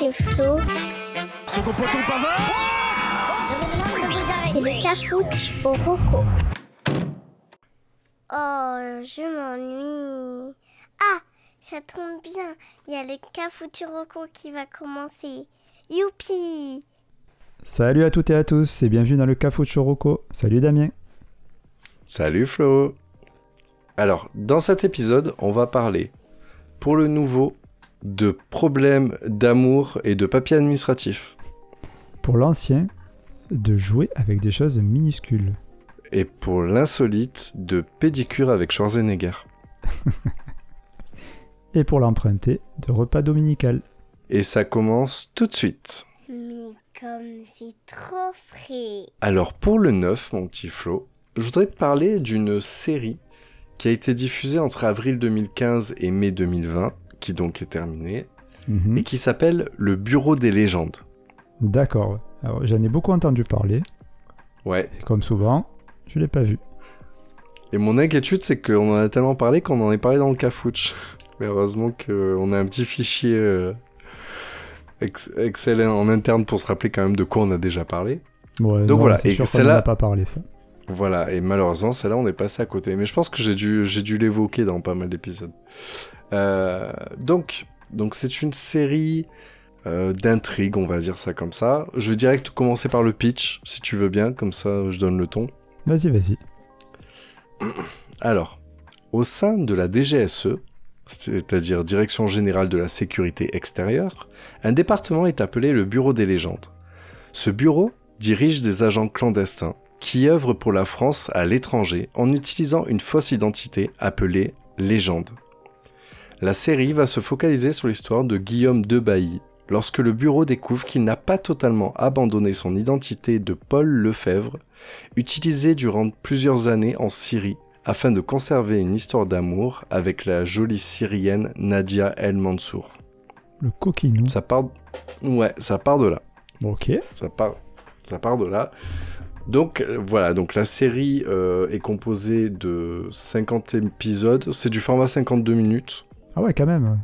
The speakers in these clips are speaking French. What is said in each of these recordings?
c'est Flo. Pavard C'est le cafouche au roco. Oh, je m'ennuie. Ah, ça tombe bien. Il y a le cafouche au roco qui va commencer. Youpi Salut à toutes et à tous et bienvenue dans le Cafou Choroco. Salut Damien. Salut Flo. Alors, dans cet épisode, on va parler, pour le nouveau, de problèmes d'amour et de papier administratif. Pour l'ancien, de jouer avec des choses minuscules. Et pour l'insolite, de pédicure avec Schwarzenegger. Et pour l'emprunter, de repas dominical. Et ça commence tout de suite. Mais comme c'est trop frais. Alors pour le 9, mon petit Flo, je voudrais te parler d'une série qui a été diffusée entre avril 2015 et mai 2020, qui donc est terminée, Mhm. et qui s'appelle Le Bureau des légendes. D'accord. Alors j'en ai beaucoup entendu parler, Ouais, et comme souvent, je l'ai pas vu. et mon inquiétude c'est qu'on en a tellement parlé qu'on en est parlé dans le cafouche. Mais heureusement qu'on a un petit fichier euh, ex- Excel en interne pour se rappeler quand même de quoi on a déjà parlé. Ouais, Donc non, voilà, c'est et celle-là- pas parlé ça. Voilà, et malheureusement, celle-là, on est passé à côté. Mais je pense que j'ai dû, j'ai dû l'évoquer dans pas mal d'épisodes. Euh, donc, donc c'est une série euh, d'intrigues, on va dire ça comme ça. Je vais direct commencer par le pitch, si tu veux bien, comme ça je donne le ton. Vas-y, vas-y. Alors, au sein de la DGSE, c'est-à-dire Direction Générale de la Sécurité Extérieure, un département est appelé le Bureau des légendes. Ce bureau dirige des agents clandestins qui œuvrent pour la France à l'étranger en utilisant une fausse identité appelée légende. La série va se focaliser sur l'histoire de Guillaume de Bailly lorsque le bureau découvre qu'il n'a pas totalement abandonné son identité de Paul Lefebvre, utilisée durant plusieurs années en Syrie afin de conserver une histoire d'amour avec la jolie syrienne Nadia El Mansour. Le coquinou. Ça part, ouais, ça part de là. Ok. Ça part, ça part de là. Donc voilà, donc la série euh, est composée de 50 épisodes. C'est du format 52 minutes. Ah ouais, quand même.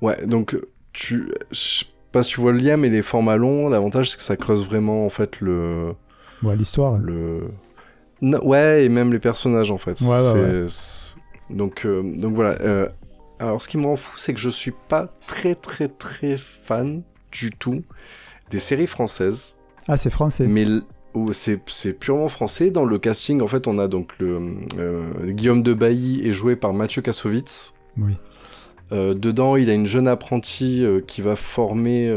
Ouais, donc tu, je sais pas si tu vois le lien, mais les formats longs, l'avantage c'est que ça creuse vraiment en fait le, Ouais, l'histoire. le, ouais, et même les personnages en fait. Ouais, ouais, Donc, euh, donc voilà. euh, alors ce qui me rend fou, c'est que je suis pas très très très fan du tout des séries françaises. Ah, c'est français. Mais où c'est c'est purement français. Dans le casting, en fait, on a donc le euh, Guillaume de Bailly est joué par Mathieu Kassovitz. Oui. Euh, dedans, il a une jeune apprentie euh, qui va former,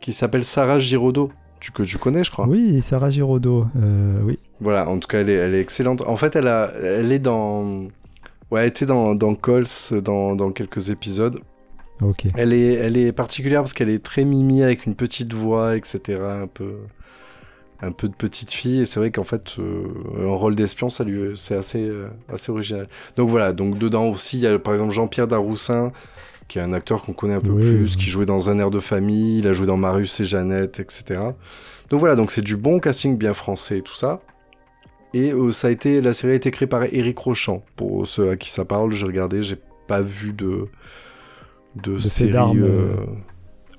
qui s'appelle Sarah Giraudot, tu, que tu connais, je crois. Oui, Sarah Giraudot. oui. Voilà, en tout cas, elle est, elle est excellente. En fait, elle, a, elle est dans... Ouais, elle était dans, dans Cols dans, dans quelques épisodes. Ok. Elle est, elle est particulière parce qu'elle est très mimi avec une petite voix, etc. Un peu, un peu de petite fille. Et c'est vrai qu'en fait, euh, un rôle d'espion, ça lui, c'est assez, euh, assez original. Donc voilà. Donc dedans aussi, il y a par exemple Jean-Pierre Daroussin, qui est un acteur qu'on connaît un peu Oui, plus, oui. qui jouait dans Un air de famille. Il a joué dans Marius et Jeannette, etc. Donc voilà. Donc c'est du bon casting bien français et tout ça. Et euh, ça a été, la série a été créée par Eric Rochant. Pour ceux à qui ça parle, j'ai regardé, j'ai pas vu de de, séries.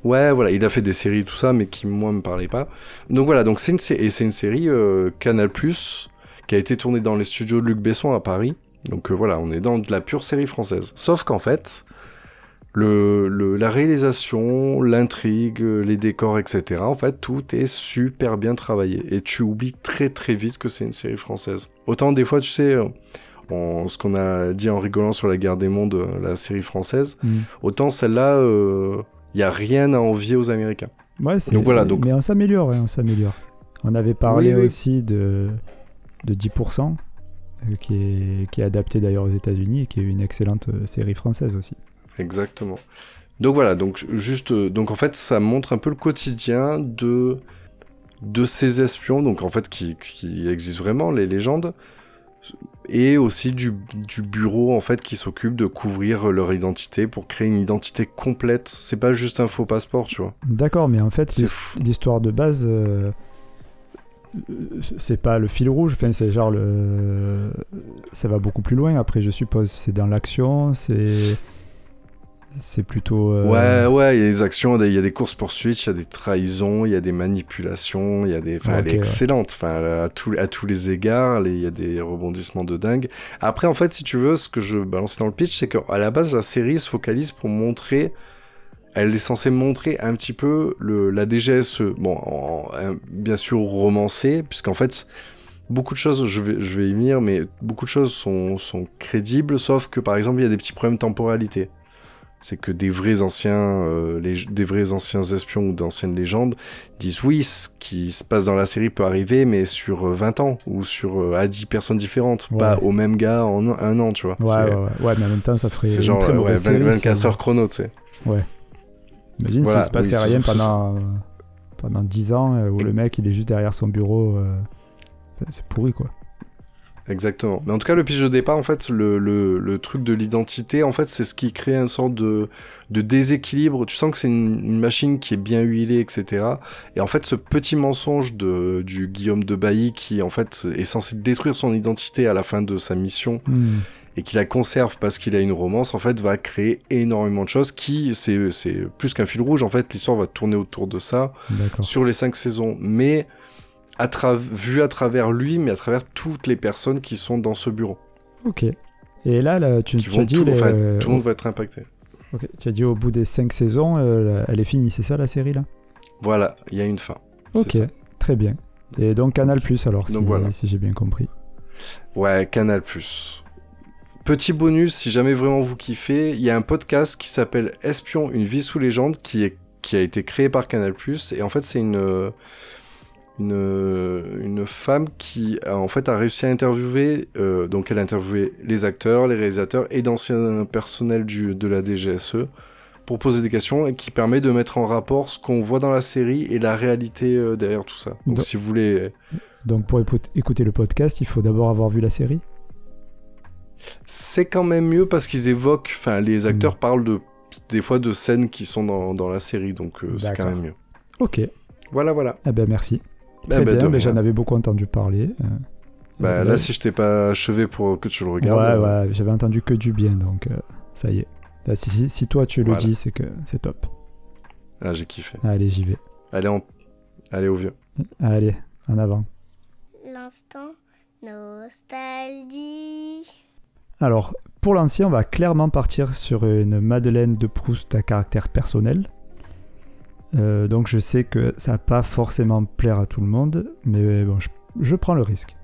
Euh, euh. Ouais, voilà, il a fait des séries et tout ça, mais qui moi me parlaient pas. Donc voilà, donc c'est une et c'est une série euh, Canal qui a été tournée dans les studios de Luc Besson à Paris. Donc euh, voilà, on est dans de la pure série française. Sauf qu'en fait, le, le- la réalisation, l'intrigue, euh, les décors, etc. En fait, tout est super bien travaillé et tu oublies très très vite que c'est une série française. Autant des fois, tu sais, euh, on- ce qu'on a dit en rigolant sur la guerre des mondes, euh, la série française, Mm. autant celle-là, il y a rien à envier aux Américains. Ouais. Donc voilà, donc- Mais on s'améliore, hein, on s'améliore. On avait parlé Oui, oui. aussi de, de 10%, euh, qui, est, qui est adapté d'ailleurs aux États-Unis et qui est une excellente euh, série française aussi. Exactement. Donc voilà, donc juste, euh, donc en fait, ça montre un peu le quotidien de de ces espions, donc en fait qui, qui existent vraiment, les légendes, et aussi du, du bureau en fait qui s'occupe de couvrir leur identité pour créer une identité complète. C'est pas juste un faux passeport, tu vois. D'accord, mais en fait, l'histoire de base, euh, euh, c'est pas le fil rouge, enfin, c'est genre le. Ça va beaucoup plus loin après, je suppose. C'est dans l'action, c'est. C'est plutôt. euh, Ouais, ouais, il y a des actions, il y a des courses poursuites, il y a des trahisons, il y a des manipulations, il y a des. Enfin, elle est ouais. excellente. Enfin, elle a à, tous- à tous les égards, il y a des rebondissements de dingue. Après, en fait, si tu veux, ce que je balançais dans le pitch, c'est qu'à la base, la série se focalise pour montrer. Elle est censée montrer un petit peu le, la DGSE. Bon, en- en- bien sûr romancée, puisqu'en fait, beaucoup de choses, je vais, je vais y venir, mais beaucoup de choses sont, sont crédibles, sauf que par exemple, il y a des petits problèmes de temporalité. C'est que des vrais anciens, euh, les- des vrais anciens espions ou d'anciennes légendes disent oui, ce qui se passe dans la série peut arriver, mais sur euh, 20 ans ou sur euh, à 10 personnes différentes, Ouais. pas au même gars en un, un an, tu vois. Ouais, ouais, ouais, ouais, mais en même temps, ça ferait une genre très euh, mauvaise ouais, 20 série. 24 ça. heures chrono, tu sais. Imagine Voilà, s'il se passait oui, rien sous- pendant, euh, pendant 10 ans euh, où le mec il est juste derrière son bureau. euh, C'est pourri quoi. Exactement. Mais en tout cas, le pitch de départ, en fait, le, le, le truc de l'identité, en fait, c'est ce qui crée une sorte de, de déséquilibre. Tu sens que c'est une, une machine qui est bien huilée, etc. Et en fait, ce petit mensonge de, du Guillaume de Bailly, qui, en fait, est censé détruire son identité à la fin de sa mission, Hmm. et qui la conserve parce qu'il a une romance, en fait, va créer énormément de choses qui, c'est plus qu'un fil rouge, en fait, l'histoire va tourner autour de ça sur les cinq saisons, mais à vu à travers lui, mais à travers toutes les personnes qui sont dans ce bureau. Ok. Et là, là tu, tu as dit, tout, les- enfin, euh, tout le monde va être impacté. ok, tu as dit au bout des 5 saisons, euh, elle est finie, c'est ça la série là? Voilà, il y a une fin. Ok, très bien. Et donc Canal Plus alors, si, Donc voilà. si j'ai bien compris. Ouais, Canal+. Petit bonus, si jamais vraiment vous kiffez, il y a un podcast qui s'appelle Espion, une vie sous légende, qui, est, qui a été créé par Canal+. Et en fait, c'est une, euh, une, euh, une femme qui a, en fait, a réussi à interviewer, euh, donc elle a interviewé les acteurs, les réalisateurs et d'anciens personnels du, de la DGSE pour poser des questions et qui permet de mettre en rapport ce qu'on voit dans la série et la réalité euh, derrière tout ça. Donc Do- si vous voulez... Donc pour écoute- écouter le podcast, il faut d'abord avoir vu la série? C'est quand même mieux parce qu'ils évoquent, enfin Hmm. les acteurs parlent de des fois de scènes qui sont dans, dans la série, donc euh, c'est quand même mieux. Ok, Voilà, voilà. ben merci. Eh Très ben, de bien, mais j'en avais beaucoup entendu parler. Bah, là, si je t'ai pas achevé pour que tu le regardes, ouais, euh, ouais, j'avais entendu que du bien, donc euh, ça y est. Là, si, si- si toi tu le Voilà. dis, c'est que c'est top. ah, j'ai kiffé. Allez, j'y vais. Allez, en... Allez au vieux. Allez, en avant. L'instant nostalgie. Alors, pour l'ancien, on va clairement partir sur une Madeleine de Proust à caractère personnel. Euh, donc je sais que ça va pas forcément plaire à tout le monde, mais bon, je, prends le risque.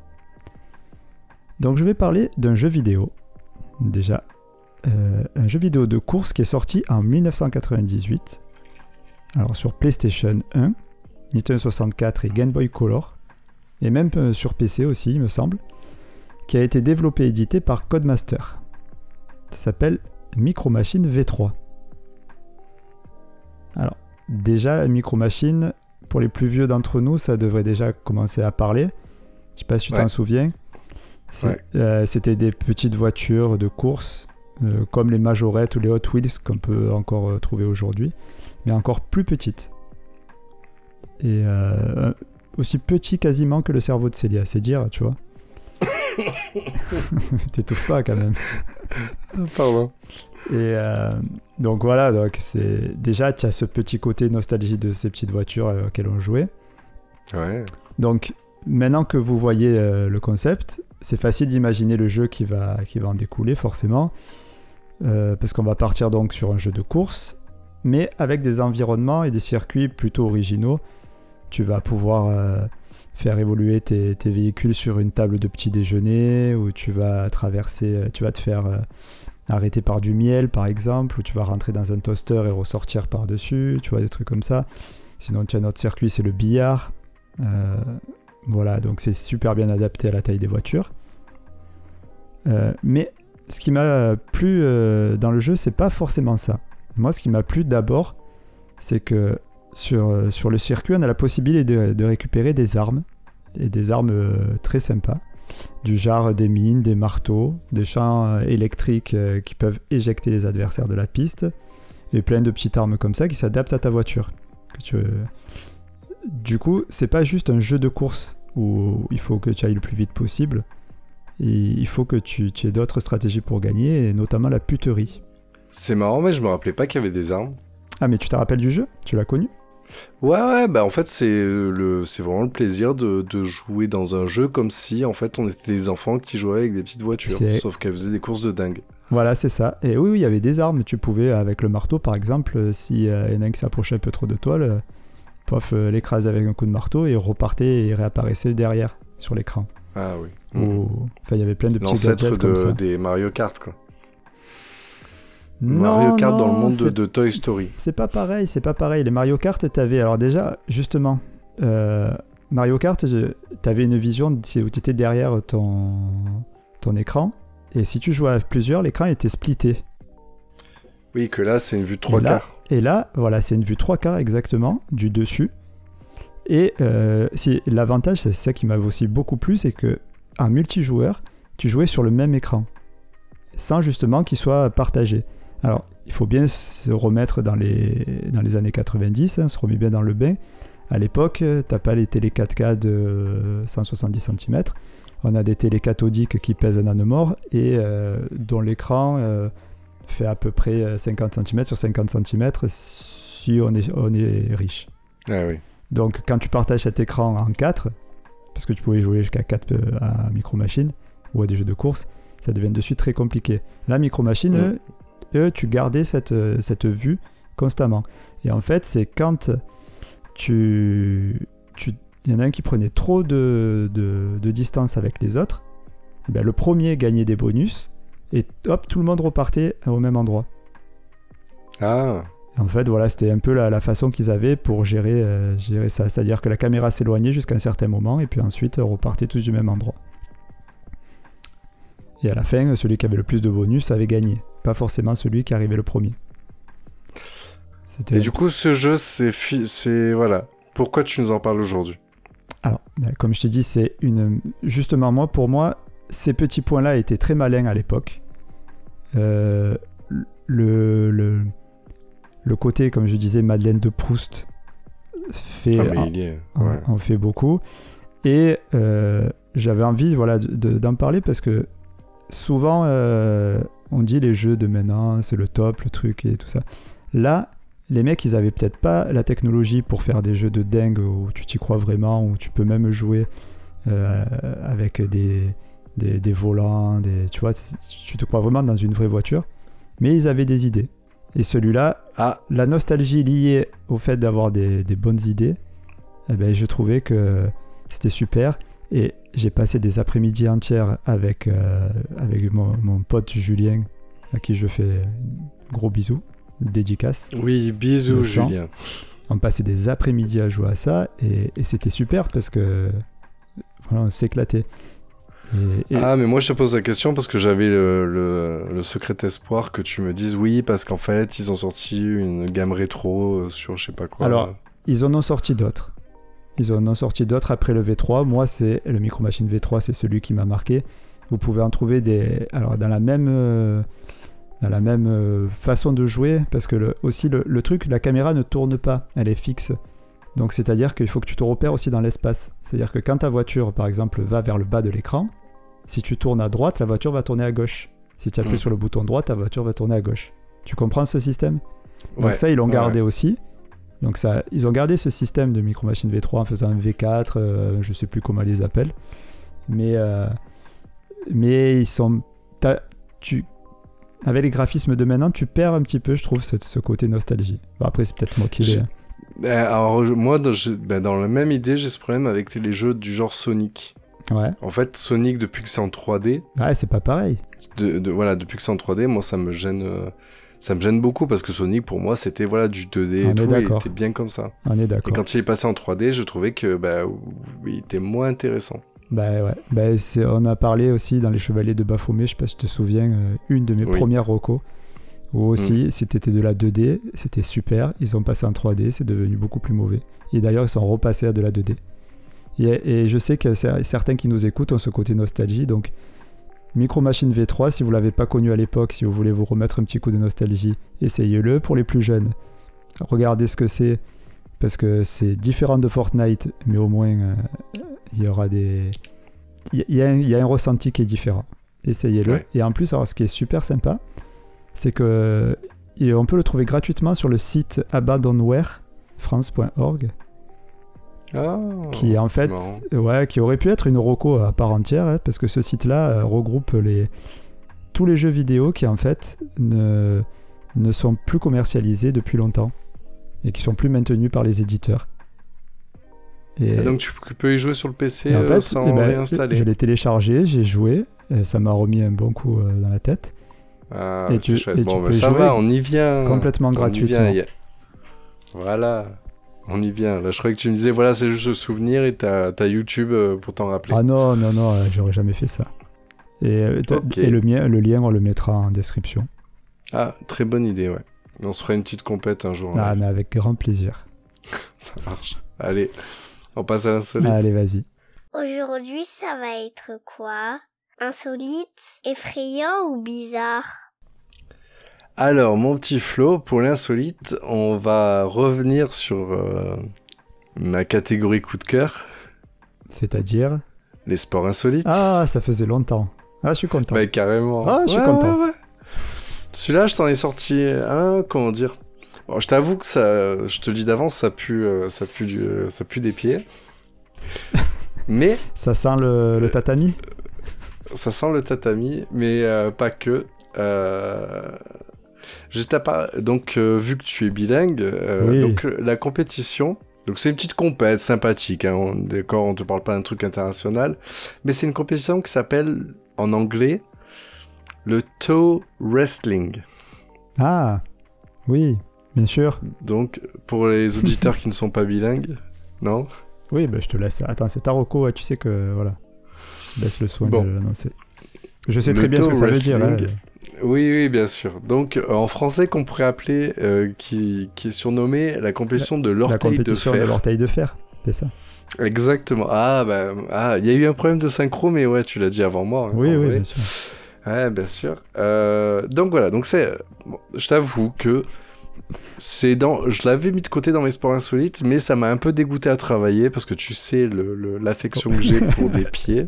Donc je vais parler d'un jeu vidéo, déjà. Euh, un jeu vidéo de course qui est sorti en 1998. Alors sur PlayStation 1, Nintendo 64 et Game Boy Color. Et même euh, sur PC aussi, il me semble qui a été développé et édité par Codemaster. Ça s'appelle Micro Machine V3. Alors, déjà, Micro Machine, pour les plus vieux d'entre nous, ça devrait déjà commencer à parler. Je sais pas si tu t'en souviens. Ouais. euh, C'était des petites voitures de course, euh, comme les Majorettes ou les Hot Wheels qu'on peut encore euh, trouver aujourd'hui, mais encore plus petites. Et aussi petit quasiment que le cerveau de Célia, c'est dire, tu vois. T'étouffes pas quand même. Pardon. Et euh, donc voilà, donc c'est déjà tu as ce petit côté nostalgie de ces petites voitures euh, auxquelles on jouait. Ouais. Donc maintenant que vous voyez euh, le concept, c'est facile d'imaginer le jeu qui va, qui va en découler forcément, parce qu'on va partir donc sur un jeu de course, mais avec des environnements et des circuits plutôt originaux. Tu vas pouvoir faire évoluer tes, tes véhicules sur une table de petit déjeuner, ou tu vas traverser, tu vas te faire arrêter par du miel par exemple, ou tu vas rentrer dans un toaster et ressortir par-dessus, tu vois, des trucs comme ça. Sinon, tu as notre circuit, c'est le billard. Euh, voilà, donc c'est super bien adapté à la taille des voitures. Euh, mais ce qui m'a plu euh, dans le jeu, c'est pas forcément ça. Moi, ce qui m'a plu d'abord, c'est que sur, le circuit, on a la possibilité de, récupérer des armes, et des armes très sympas, du genre des mines, des marteaux, des champs euh, électriques euh, qui peuvent éjecter les adversaires de la piste, et plein de petites armes comme ça qui s'adaptent à ta voiture. Que tu, du coup, c'est pas juste un jeu de course où il faut que tu ailles le plus vite possible. Et il faut que tu, tu aies d'autres stratégies pour gagner, et notamment la puterie. C'est marrant, mais je me rappelais pas qu'il y avait des armes. Ah, mais tu te rappelles du jeu? Tu l'as connu? Ouais, ouais, bah en fait, c'est le, c'est vraiment le plaisir de, de jouer dans un jeu comme si, en fait, on était des enfants qui jouaient avec des petites voitures, sauf qu'elles faisaient des courses de dingue. Voilà, c'est ça. Et oui, oui, il y avait des armes. Tu pouvais, avec le marteau, par exemple, euh, si euh, y en a un qui s'approchait un peu trop de toi, le- pof, euh, l'écraser avec un coup de marteau et repartait et réapparaissait derrière sur l'écran. Ah oui. Ou- Enfin, il y avait plein de petits gadgets comme ça. des Mario Kart, quoi. Non, Mario Kart dans le monde de, Toy Story. C'est pas pareil, c'est pas pareil. Les Mario Kart, t'avais. Alors, déjà, justement, euh, Mario Kart, t'avais une vision où tu étais derrière ton, ton écran. Et si tu jouais à plusieurs, l'écran était splitté. Oui, que là, c'est une vue de trois Et là- quarts. Et là, voilà, c'est une vue 3 quarts exactement, du dessus. Et euh, si, l'avantage, c'est ça qui m'a aussi beaucoup plu, c'est que en multijoueur, tu jouais sur le même écran, sans justement qu'il soit partagé. Alors, il faut bien se remettre dans les, dans les années 90, hein, se remet bien dans le bain. À l'époque, euh, t'as pas les télé 4K de 170 cm. On a des télé cathodiques qui pèsent un nanomort et euh, dont l'écran euh, fait à peu près euh, 50 cm sur 50 cm si on est, on est riche. Ah oui. Donc quand tu partages cet écran en 4, parce que tu pouvais jouer jusqu'à 4 euh, à Micro Machine ou à des jeux de course, ça devient de suite très compliqué. La Micro Machine, Mm. Eux, tu gardais cette, euh, cette vue constamment. Et en fait, c'est quand tu... tu- Il y en a un qui prenait trop de, de- de distance avec les autres, eh ben, le premier gagnait des bonus, et hop, tout le monde repartait au même endroit. Ah, En fait, voilà, c'était un peu la, la façon qu'ils avaient pour gérer, euh, gérer ça. C'est-à-dire que la caméra s'éloignait jusqu'à un certain moment et puis ensuite on repartait tous du même endroit. Et à la fin, celui qui avait le plus de bonus avait gagné. Pas forcément celui qui arrivait le premier. Et du coup, ce jeu, c'est. fi- Voilà. Pourquoi tu nous en parles aujourd'hui? Alors, ben, comme je t'ai dit, c'est une. Justement, moi, pour moi, ces petits points-là étaient très malins à l'époque. Euh, le, le, le côté, comme je disais, Madeleine de Proust fait, Ah, en- est. ouais. fait beaucoup. Et euh, j'avais envie voilà, de- de- d'en parler parce que souvent, euh, on dit les jeux de maintenant, c'est le top, le truc et tout ça. Là, les mecs, ils avaient peut-être pas la technologie pour faire des jeux de dingue où tu t'y crois vraiment, où tu peux même jouer euh, avec des, des, des volants, des, tu vois, tu te crois vraiment dans une vraie voiture. Mais ils avaient des idées. Et celui-là, Ah, la nostalgie liée au fait d'avoir des, des bonnes idées, eh ben, je trouvais que c'était super. Et j'ai passé des après-midi entières avec, euh, avec mon, mon pote Julien, à qui je fais un gros bisous, dédicace. oui, bisous. Julien. On passait des après-midi à jouer à ça et, et c'était super parce que voilà, on s'éclatait. Et, et- Ah, mais moi je te pose la question parce que j'avais le, le- le secret espoir que tu me dises oui, parce qu'en fait ils ont sorti une gamme rétro sur je sais pas quoi. Alors, ils en ont sorti d'autres. Ils en ont sorti d'autres après le V3. Moi, c'est le Micro Machine V3, c'est celui qui m'a marqué. Vous pouvez en trouver des. Alors, dans la même, euh, dans la même euh, façon de jouer, parce que le, aussi le, le truc, la caméra ne tourne pas, elle est fixe. Donc, c'est-à-dire qu'il faut que tu te repères aussi dans l'espace. C'est-à-dire que quand ta voiture, par exemple, va vers le bas de l'écran, si tu tournes à droite, la voiture va tourner à gauche. Si tu appuies Mm. sur le bouton droit, ta voiture va tourner à gauche. Tu comprends ce système? Donc Ouais, ça, ils l'ont ouais, gardé aussi. Donc ça, ils ont gardé ce système de Micro Machine V3 en faisant un V4, euh, je sais plus comment ils les appellent. Mais, euh, mais ils sont... Tu, avec les graphismes de maintenant, tu perds un petit peu, je trouve, ce, ce côté nostalgie. Après, c'est peut-être moi qui l'ai. Hein. Euh, alors moi dans, ben, dans la même idée j'ai ce problème avec les jeux du genre Sonic. Ouais. En fait Sonic depuis que c'est en 3D, Ouais, c'est pas pareil. de, de- voilà depuis que c'est en 3D, moi ça me gêne. Ça me gêne beaucoup parce que Sonic pour moi c'était voilà du 2D On et tout, et il était bien comme ça. On est Et d'accord. quand il est passé en 3D, je trouvais que bah, il était moins intéressant. Bah ouais. Bah, on a parlé aussi dans Les Chevaliers de Baphomet, je sais pas si tu te souviens, euh, une de mes Oui. premières recos. Où aussi, c'était de la 2D, c'était super. Ils ont passé en 3D, c'est devenu beaucoup plus mauvais. Et d'ailleurs, ils sont repassés à de la 2D. Et, et je sais que cer- certains qui nous écoutent ont ce côté nostalgie. Donc, Micro Machine V3, si vous l'avez pas connu à l'époque, si vous voulez vous remettre un petit coup de nostalgie, essayez-le. Pour les plus jeunes, regardez ce que c'est. Parce que c'est différent de Fortnite, mais au moins, euh, il y aura des. Il y, a un- il y a un ressenti qui est différent. Essayez-le. Ouais. Et en plus, alors, ce qui est super sympa, c'est que et on peut le trouver gratuitement sur le site abandonwarefrance.org Ah, qui en fait ouais qui aurait pu être une reco à part entière hein, parce que ce site là regroupe les tous les jeux vidéo qui en fait ne ne sont plus commercialisés depuis longtemps et qui sont plus maintenus par les éditeurs. Et, Ah, donc tu peux y jouer sur le PC euh, sans eh ben, réinstaller. je l'ai téléchargé j'ai joué et ça m'a remis un bon coup euh, dans la tête. Ah, et tu- et Bon, tu bah, peux ça jouer va, on y vient. complètement On y gratuitement. vient, y a- Voilà, on y vient. Là, je croyais que tu me disais, voilà, c'est juste le souvenir et t'as YouTube euh, pour t'en rappeler. Ah non, non, non, euh, j'aurais jamais fait ça. Et, euh, et le, mien, le lien, on le mettra en description. Ah, très bonne idée, ouais. On se fera une petite compète un jour. Ah, mais avec grand plaisir. Ça marche. Allez, on passe à l'insolite. Allez, vas-y. Aujourd'hui, ça va être quoi? Insolite, effrayant ou bizarre? Alors, mon petit Flo, pour l'insolite, on va revenir sur euh, ma catégorie coup de cœur, C'est-à-dire les sports insolites. Ah, ça faisait longtemps. Ah, je suis content. Bah, carrément. Ah, je suis Ouais, content. ouais, ouais. Celui-là, je t'en ai sorti un, comment dire Bon, je t'avoue que ça, je te le dis d'avance, ça pue, euh, ça pue, du, euh, ça pue des pieds. mais Ça sent le, le tatami? ça sent le tatami, mais pas que. Euh... J'étais pas donc euh, vu que tu es bilingue, euh, Oui. donc euh, la compétition. Donc c'est une petite compète sympathique, hein, on, d'accord, on te parle pas d'un truc international, mais c'est une compétition qui s'appelle en anglais le toe wrestling. Ah, oui, bien sûr. Donc pour les auditeurs qui ne sont pas bilingues, non? Oui, bah, je te laisse. Attends, c'est Taroko, tu sais que. Voilà. Je laisse le soin Bon. de l'annoncer. Je sais Le très bien ce que ça veut dire. hein. Oui, oui, bien sûr. Donc euh, en français qu'on pourrait appeler, euh, qui, qui est surnommée la compétition de La l'orteil de compétition de, fer. l'orteil de fer, c'est ça? Exactement. Ah, bah, ah, il y a eu un problème de synchro, mais ouais, tu l'as dit avant moi. hein, Oui, oui, vrai. bien sûr. Ouais, bien sûr. Euh, donc voilà, donc c'est. bon, je t'avoue que c'est dans. Je l'avais mis de côté dans mes sports insolites, mais ça m'a un peu dégoûté à travailler parce que tu sais le- le- l'affection que j'ai pour des pieds.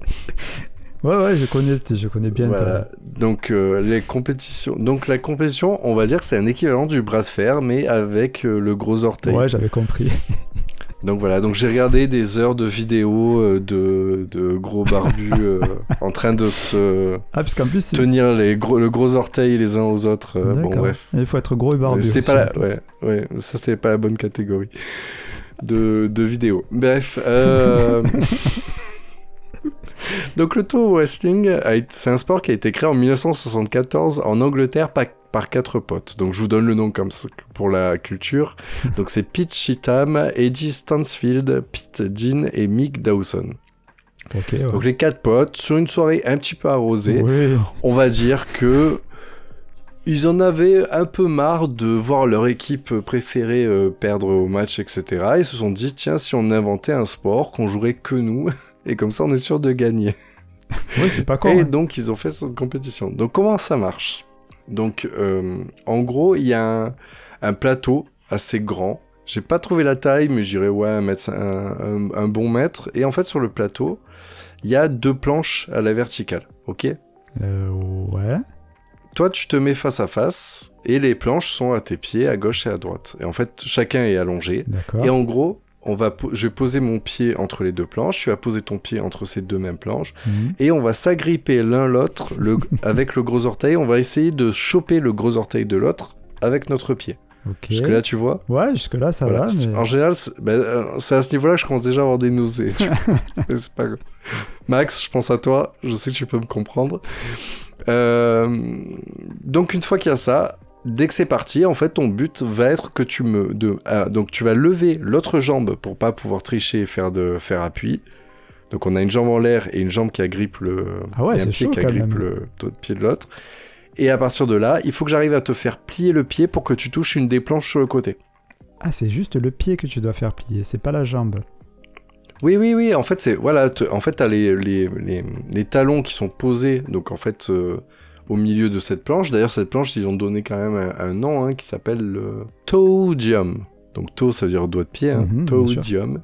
Ouais, ouais, je connais, je connais bien ta- Voilà. Donc euh, les compétitions. Donc la compétition, on va dire que c'est un équivalent du bras de fer, mais avec euh, le gros orteil. Ouais, j'avais compris. Donc voilà, donc j'ai regardé des heures de vidéos euh, de, de gros barbus euh, en train de se Ah, parce plus, c'est- tenir les gros, le gros orteil les uns aux autres. euh, bon, bref. Il faut être gros et barbu. C'était pas la... ouais, ouais, ça c'était pas la bonne catégorie de, de vidéos. Bref. euh, Donc le toe wrestling, c'est un sport qui a été créé en 1974 en Angleterre par, par quatre potes. Donc je vous donne le nom comme pour la culture. Donc c'est Pete Cheatham, Eddie Stansfield, Pete Dean et Mick Dawson. Ouais. Donc les quatre potes, sur une soirée un petit peu arrosée, Oui. on va dire que ils en avaient un peu marre de voir leur équipe préférée euh, perdre au match, etc. Ils se sont dit, tiens, si on inventait un sport qu'on jouerait que nous, et comme ça on est sûr de gagner. Oui, c'est pas con. et hein. donc ils ont fait cette compétition. Donc comment ça marche? Donc euh, en gros, il y a un, un plateau assez grand. J'ai pas trouvé la taille, mais j'irais ouais, un, mètre, un, un- un bon mètre. Et en fait, sur le plateau, il y a deux planches à la verticale. Ok? Euh, ouais. toi, tu te mets face à face et les planches sont à tes pieds, à gauche et à droite. Et en fait, chacun est allongé. D'accord. Et en gros, on va je vais poser mon pied entre les deux planches, tu vas poser ton pied entre ces deux mêmes planches, Mhm. et on va s'agripper l'un l'autre avec le gros orteil. On va essayer de choper le gros orteil de l'autre avec notre pied. Jusque-là, tu vois Ouais, jusque-là, ça Voilà. va. Mais... En général, c'est ben, euh, c'est à ce niveau-là que je commence déjà à avoir des nausées. c'est pas. Max, je pense à toi. Je sais que tu peux me comprendre. Euh, donc, une fois qu'il y a ça, dès que c'est parti, en fait, ton but va être que tu me. De, ah, donc, tu vas lever l'autre jambe pour pas pouvoir tricher et faire, de, faire appui. Donc, on a une jambe en l'air et une jambe qui agrippe le. Ah ouais, et un c'est pied chaud qui agrippe le pied de l'autre. Et à partir de là, il faut que j'arrive à te faire plier le pied pour que tu touches une des planches sur le côté. Ah, c'est juste le pied que tu dois faire plier, c'est pas la jambe. Oui, oui, oui. En fait, c'est voilà. en fait, t'as les, les, les, les talons qui sont posés. Donc, en fait, euh, au milieu de cette planche. D'ailleurs, cette planche, ils ont donné quand même un, un nom hein, qui s'appelle le toadium. Donc, toe, ça veut dire doigt de pied. Hein, Mhm, toadium.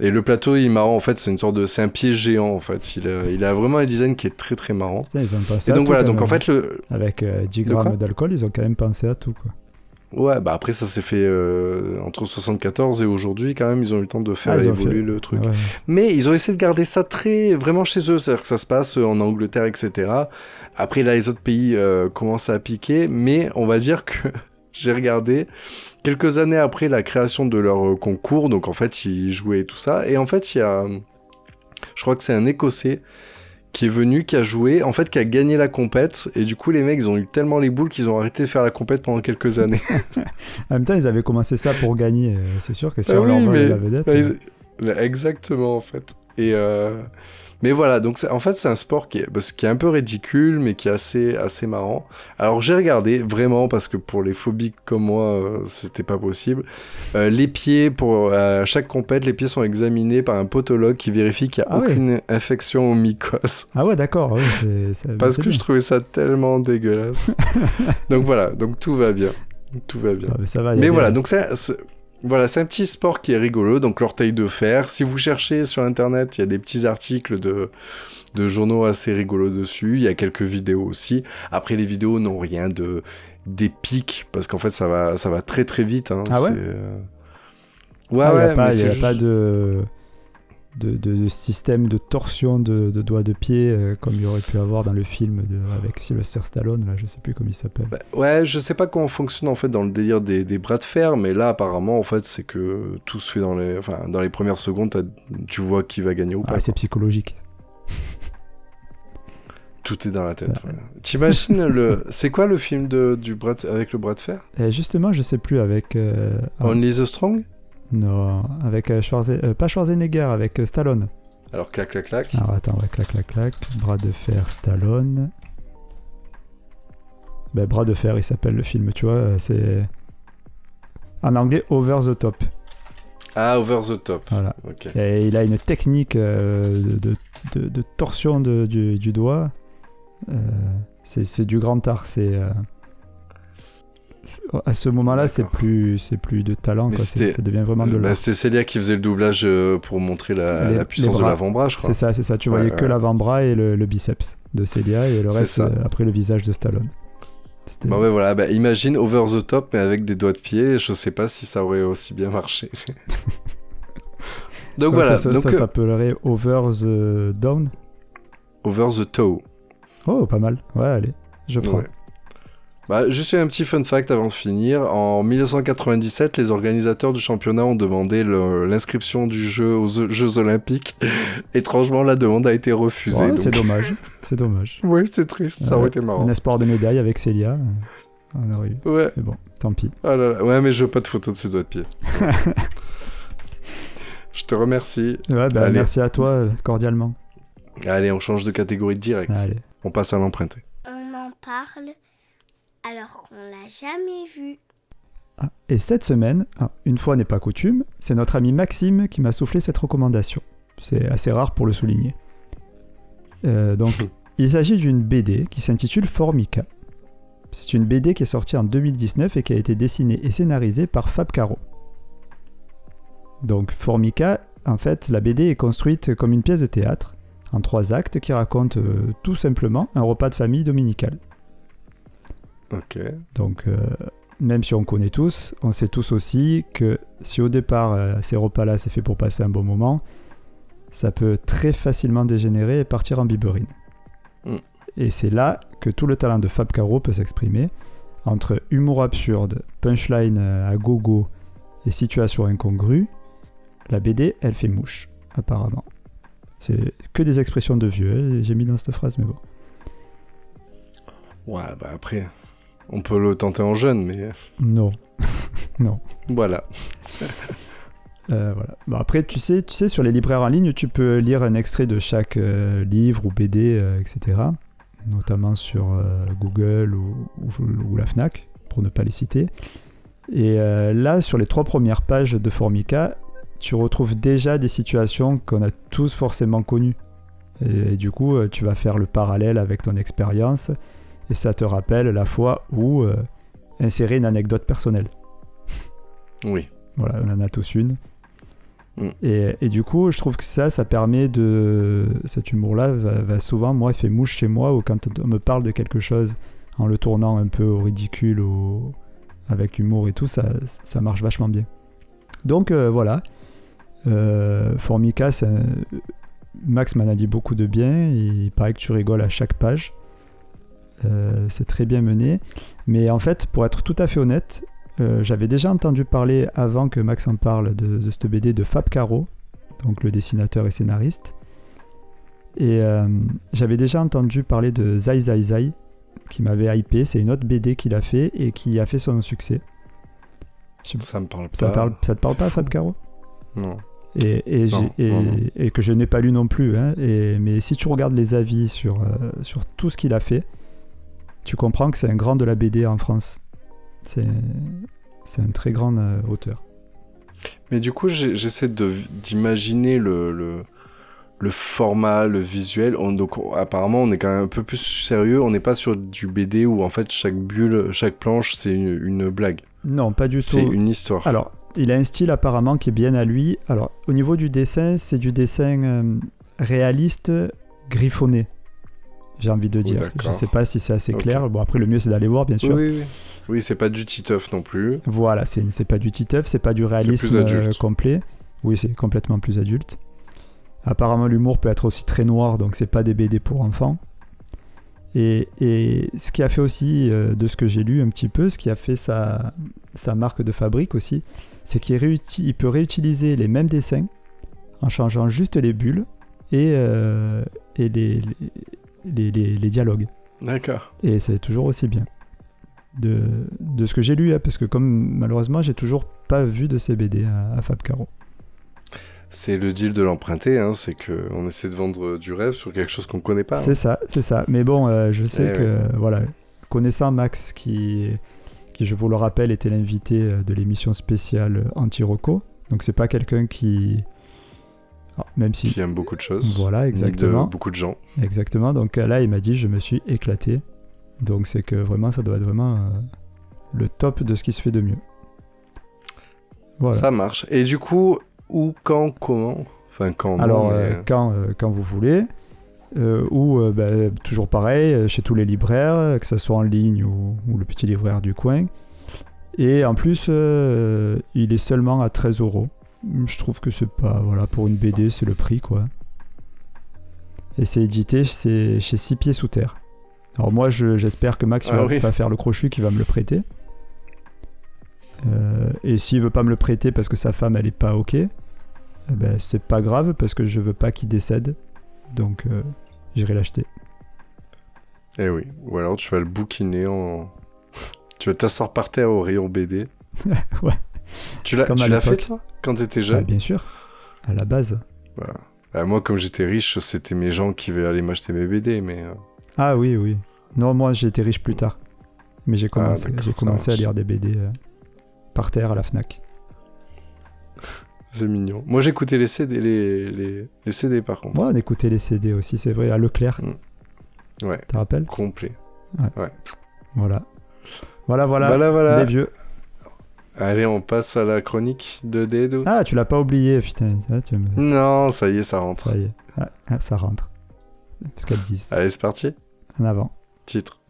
Et le plateau, il est marrant. En fait, c'est une sorte de, c'est un pied géant. En fait, il a, il a vraiment un design qui est très très marrant. Putain, ils ont pensé Et à donc tout, voilà. Donc en fait, le, Avec euh, 10 De quoi grammes d'alcool, ils ont quand même pensé à tout. Quoi. Ouais, bah après ça s'est fait euh, entre 74 et aujourd'hui quand même. Ils ont eu le temps de faire Ah, évoluer fait- le truc. Ouais. Mais ils ont essayé de garder ça très vraiment chez eux, c'est-à-dire que ça se passe en Angleterre, etc. Après, là, les autres pays euh, commencent à piquer, mais on va dire que j'ai regardé quelques années après la création de leur euh, concours, donc en fait, ils jouaient et tout ça, et en fait, il y a, je crois que c'est un Écossais qui est venu, qui a joué, en fait, qui a gagné la compète, et du coup, les mecs, ils ont eu tellement les boules qu'ils ont arrêté de faire la compète pendant quelques années. En même temps, ils avaient commencé ça pour gagner. euh, C'est sûr que si Ah on leur oui, vole mais- la vedette. Ouais, euh, ils- Exactement, en fait. Et euh, Mais voilà, donc en fait, c'est un sport qui est, parce- qui est un peu ridicule, mais qui est assez, assez marrant. Alors j'ai regardé, vraiment, parce que pour les phobiques comme moi, euh, c'était pas possible. Euh, les pieds, pour, à chaque compète, les pieds sont examinés par un podologue qui vérifie qu'il n'y a Ah ouais. aucune infection aux mycoses. Ah ouais, d'accord. ouais, Parce que bien. je trouvais ça tellement dégueulasse. donc voilà, donc tout va bien. Tout va bien. Ah, mais ça va. Mais voilà, donc c'est- voilà, c'est un petit sport qui est rigolo, donc l'orteil de fer. Si vous cherchez sur internet, il y a des petits articles de, de journaux assez rigolos dessus. Il y a quelques vidéos aussi. Après, les vidéos n'ont rien de d'épique parce qu'en fait, ça va, ça va très très vite. hein. Ah ouais? Euh, Ouais, Ah, a, pas, mais il y a c'est pas de, de, de- de système de torsion de, de doigts de pied euh, comme il y aurait pu avoir dans le film de, avec Sylvester Stallone, là, je sais plus comment il s'appelle. Bah, ouais, je sais pas comment fonctionne en fait dans le délire des, des bras de fer, mais là apparemment en fait c'est que tout se fait dans les, enfin, dans les premières secondes, tu vois qui va gagner ou pas. Ah, c'est psychologique. Tout est dans la tête. ouais. T'imagines le. C'est quoi le film de, du bras avec le bras de fer? Et justement, je sais plus avec. euh, ah, Only the Strong? Non, avec euh, Schwarze- euh, pas Schwarzenegger, avec euh, Stallone. Alors clac clac clac. Alors attends, ouais, clac, clac, clac. Bras de fer, Stallone. Ben, bras de fer, il s'appelle le film, tu vois. C'est. En anglais, Over the Top. Ah, Over the Top. Voilà. Et il a une technique euh, de, de- de torsion de- du, du doigt. Euh, c'est c'est du grand art. C'est. À ce moment-là, c'est plus, c'est plus de talent. Quoi, Ça devient vraiment de Bah. C'était Célia qui faisait le doublage euh, pour montrer la, Les- la puissance de bras. l'avant-bras, je crois. C'est ça, c'est ça. Tu Ouais, voyais que ouais. l'avant-bras et le, le biceps de Celia et le reste euh, après le visage de Stallone. C'était- Bah ouais, voilà. Bah, imagine Over the Top, mais avec des doigts de pied. Je sais pas si ça aurait aussi bien marché. Donc voilà. Ça, ça- donc, ça euh, s'appellerait Over the Down. Over the Toe. Oh, pas mal. Ouais, allez, je prends. Ouais. Bah, juste un petit fun fact avant de finir. En 1997, les organisateurs du championnat ont demandé l'inscription du jeu aux Jeux Olympiques. Étrangement, la demande a été refusée. Ouais, donc- C'est dommage. C'est dommage. Ouais, c'était triste. Ça aurait Euh, été marrant. Un espoir de médaille avec Célia. On aurait eu. Ouais. Mais bon, tant pis. Ah là là. Ouais, mais je veux pas de photos de ses doigts de pied. je te remercie. Ouais, bah, merci à toi, euh, cordialement. Allez, on change de catégorie direct. Allez. On passe à l'emprunté. On en parle alors qu'on l'a jamais vu. Ah, et cette semaine, ah, une fois n'est pas coutume, c'est notre ami Maxime qui m'a soufflé cette recommandation. C'est assez rare pour le souligner. Euh, donc, il s'agit d'une BD qui s'intitule Formica. C'est une BD qui est sortie en 2019 et qui a été dessinée et scénarisée par Fab Caro. Donc, Formica, en fait, la BD est construite comme une pièce de théâtre, en trois actes qui racontent euh, tout simplement un repas de famille dominical. Ok. Donc, euh, même si on connaît tous, on sait tous aussi que si au départ euh, ces repas-là c'est fait pour passer un bon moment, ça peut très facilement dégénérer et partir en biberine. Mm. Et c'est là que tout le talent de Fab Caro peut s'exprimer, entre humour absurde, punchline euh, à gogo et situation incongrue. La BD, elle fait mouche, apparemment. C'est que des expressions de vieux, hein, j'ai mis dans cette phrase, mais bon. Ouais, bah après, on peut le tenter en jeune, mais Non. voilà. Euh, voilà. Bon, après, tu sais, tu sais, sur les libraires en ligne, tu peux lire un extrait de chaque euh, livre ou BD, euh, etc. Notamment sur euh, Google ou, ou- ou la FNAC, pour ne pas les citer. Et euh, là, sur les trois premières pages de Formica, tu retrouves déjà des situations qu'on a tous forcément connues. Et, et du coup, euh, tu vas faire le parallèle avec ton expérience, et ça te rappelle la fois où euh, insérer une anecdote personnelle. Oui. Voilà, on en a tous une. Mm. Et, et du coup, je trouve que ça, ça permet de. Cet humour-là va, va souvent, moi, fait mouche chez moi, ou quand on me parle de quelque chose en le tournant un peu au ridicule, ou avec humour et tout, ça, ça marche vachement bien. Donc euh, voilà. Euh, Formica, un- Max m'en a dit beaucoup de bien. Il paraît que tu rigoles à chaque page. Euh, c'est très bien mené. Mais en fait, pour être tout à fait honnête, euh, j'avais déjà entendu parler avant que Max en parle de, de cette BD de Fab Caro, donc le dessinateur et scénariste. Et euh, j'avais déjà entendu parler de Zai Zai Zai, qui m'avait hypé. C'est une autre BD qu'il a fait et qui a fait son succès. Ça me parle pas. Ça, te parle pas, fou. Fab Caro? Non. et, et, Non, j'ai- et- non, non. et que je n'ai pas lu non plus. hein, mais si tu regardes les avis sur, euh, sur tout ce qu'il a fait, tu comprends que c'est un grand de la BD en France. C'est c'est un très grand euh, auteur. Mais du coup, j'essaie d'imaginer le, le, le format, le visuel. On- donc, on- apparemment, on est quand même un peu plus sérieux. On n'est pas sur du BD où, en fait, chaque bulle, chaque planche, c'est une, une blague. Non, pas du C'est tout. une histoire. Alors, il a un style apparemment qui est bien à lui. Alors, au niveau du dessin, c'est du dessin euh, réaliste, griffonné. J'ai envie de dire. Je d'accord. sais pas si c'est assez clair. Bon, après, le mieux, c'est d'aller voir, bien sûr. oui, oui. Oui, c'est pas du titeuf non plus. Voilà, c'est pas du titeuf, c'est pas du réalisme plus euh, complet. Oui, c'est complètement plus adulte. Apparemment, l'humour peut être aussi très noir, donc c'est pas des BD pour enfants. Et, et ce qui a fait aussi, euh, de ce que j'ai lu un petit peu, ce qui a fait sa, sa marque de fabrique aussi, c'est qu'il réuti- peut réutiliser les mêmes dessins en changeant juste les bulles et, euh, et les, les, les- les dialogues. D'accord. Et c'est toujours aussi bien. De, de ce que j'ai lu, hein, parce que comme malheureusement j'ai toujours pas vu de ces BD à, à Fab Caro. C'est le deal de l'emprunter, hein, c'est que on essaie de vendre du rêve sur quelque chose qu'on connaît pas. hein. C'est ça, c'est ça. Mais bon, euh, je sais Eh que, euh, voilà, connaissant Max, qui, qui je vous le rappelle, était l'invité euh, de l'émission spéciale Anti-Rocco, donc c'est pas quelqu'un qui. Ah, même si. Qui aime beaucoup de choses. Voilà, exactement. De beaucoup de gens. Exactement. Donc euh, là, il m'a dit, je me suis éclaté. Donc c'est que vraiment, ça doit être vraiment euh, le top de ce qui se fait de mieux. Voilà. Ça marche. Et du coup, où, quand, comment? Enfin, quand. Alors, mais- euh, quand, euh, quand vous voulez, ou bah, toujours pareil, chez tous les libraires, que ce soit en ligne ou, ou le petit libraire du coin. Et en plus, il est seulement à 13 euros. Je trouve que c'est pas. Voilà, pour une BD, c'est le prix, quoi. Et c'est édité c'est chez Six Pieds Sous Terre. Alors, moi, je- j'espère que Max Ah va oui. pas faire le crochu qui va me le prêter. Euh, et s'il veut pas me le prêter parce que sa femme, elle est pas OK, eh ben, c'est pas grave parce que je veux pas qu'il décède. Donc euh, j'irai l'acheter. Eh oui. Ou alors tu vas le bouquiner en. tu vas t'asseoir par terre au rayon BD. Ouais. Tu l'as, tu fait toi quand t'étais Ah, jeune bien sûr, à la base. Voilà. Euh, Moi, comme j'étais riche, c'était mes gens qui allaient m'acheter mes BD, mais. euh, Ah oui, oui. Non, moi j'ai été riche plus tard. Mais j'ai commencé, Ah, j'ai commencé à lire des BD euh, par terre à la Fnac. C'est mignon. Moi, j'écoutais les CD, les, les, les CD par contre. Moi, on écoutait les CD aussi, c'est vrai, à Leclerc. Ouais, Tu te rappelles? Complet. Voilà. Voilà, voilà, Voilà, voilà. des vieux. Allez, on passe à la chronique de Dedo. Ah, tu l'as pas oublié, putain. Ah, tu me- Non, ça y est, ça rentre. Ça y est, Ah, ah, ça rentre. Ce qu'elles disent. Allez, c'est parti. En avant. Titre.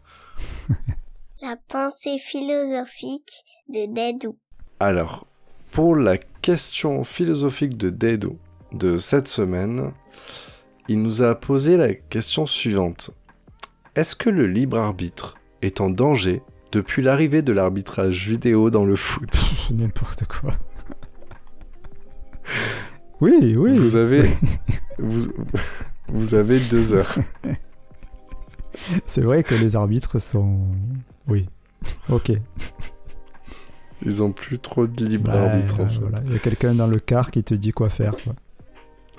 La pensée philosophique de Dédou. Alors, pour la question philosophique de Dedo de cette semaine, il nous a posé la question suivante. Est-ce que le libre arbitre est en danger depuis l'arrivée de l'arbitrage vidéo dans le foot N'importe quoi. oui, oui. Vous avez... vous... vous avez deux heures. C'est vrai que les arbitres sont. Oui. Ok. Ils ont plus trop de libre Bah, arbitre en fait. voilà. Il y a quelqu'un dans le car qui te dit quoi faire. quoi.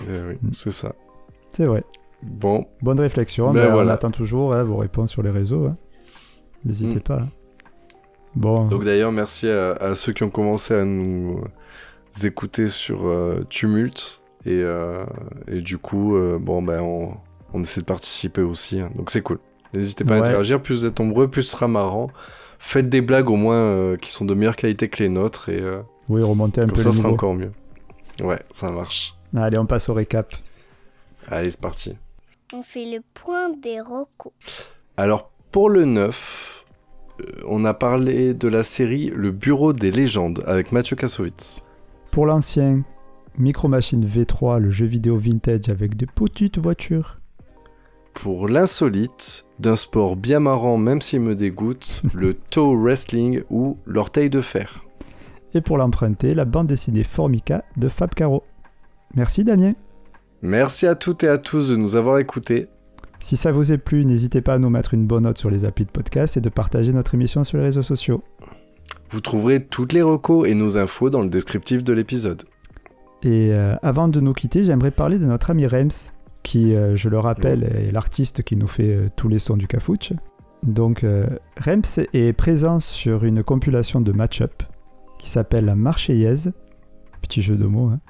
Eh oui, Mm. c'est ça. C'est vrai. Bon, Bonne réflexion. Ben mais On attend toujours hein, vos réponses sur les réseaux. hein. N'hésitez Mm. pas. hein. Bon. Donc d'ailleurs, merci à, à ceux qui ont commencé à nous écouter sur euh, Tumult. Et, euh, et du coup, euh, bon, ben, on, on essaie de participer aussi. hein. Donc c'est cool. N'hésitez pas à interagir. Plus vous êtes nombreux, plus ce sera marrant. Faites des blagues au moins euh, qui sont de meilleure qualité que les nôtres. Et euh, oui, remonter un peu ça, le sera encore mieux. Ouais, ça marche. Allez, on passe au récap. Allez, c'est parti. On fait le point des rocos. Alors, pour le 9, euh, on a parlé de la série Le Bureau des légendes avec Mathieu Kassovitz. Pour l'ancien, Micro Machine V3, le jeu vidéo vintage avec des petites voitures. Pour l'insolite, d'un sport bien marrant même s'il me dégoûte, le toe wrestling ou l'orteil de fer. Et pour l'emprunter, la bande dessinée Formica de Fab Caro. Merci Damien. Merci à toutes et à tous de nous avoir écoutés. Si ça vous est plu, n'hésitez pas à nous mettre une bonne note sur les applis de podcast et de partager notre émission sur les réseaux sociaux. Vous trouverez toutes les recos et nos infos dans le descriptif de l'épisode. Et euh, avant de nous quitter, j'aimerais parler de notre ami Rems, qui, euh, je le rappelle, est l'artiste qui nous fait euh, tous les sons du Cafouche. Donc, Rems est présent sur une compilation de match-up qui s'appelle La Marseillaise, petit jeu de mots, hein,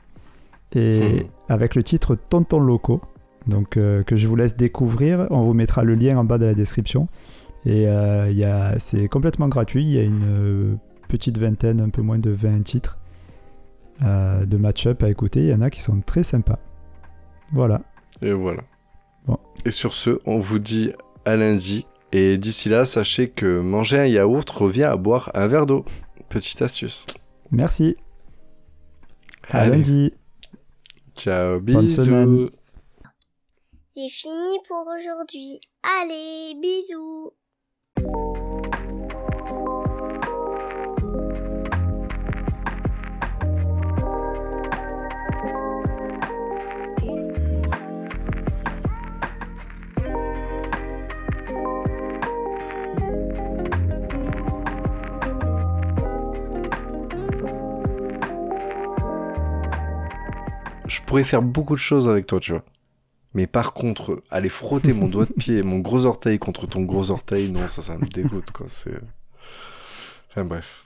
et Hmm. avec le titre Tonton Loco, donc euh, que je vous laisse découvrir. On vous mettra le lien en bas de la description. Et euh, c'est complètement gratuit. Il y a une euh, petite vingtaine, un peu moins de 20 titres euh, de match-up à écouter. Il y en a qui sont très sympas. Voilà. Et voilà. Bon. Et sur ce, on vous dit à lundi. Et d'ici là, sachez que manger un yaourt revient à boire un verre d'eau. Petite astuce. Merci. À Allez. lundi. Ciao, Bonne bisous. C'est fini pour aujourd'hui. Allez, bisous. Je pourrais faire beaucoup de choses avec toi, tu vois. Mais par contre, aller frotter mon doigt de pied et mon gros orteil contre ton gros orteil, non, ça, ça me dégoûte, quoi. C'est. Enfin, bref.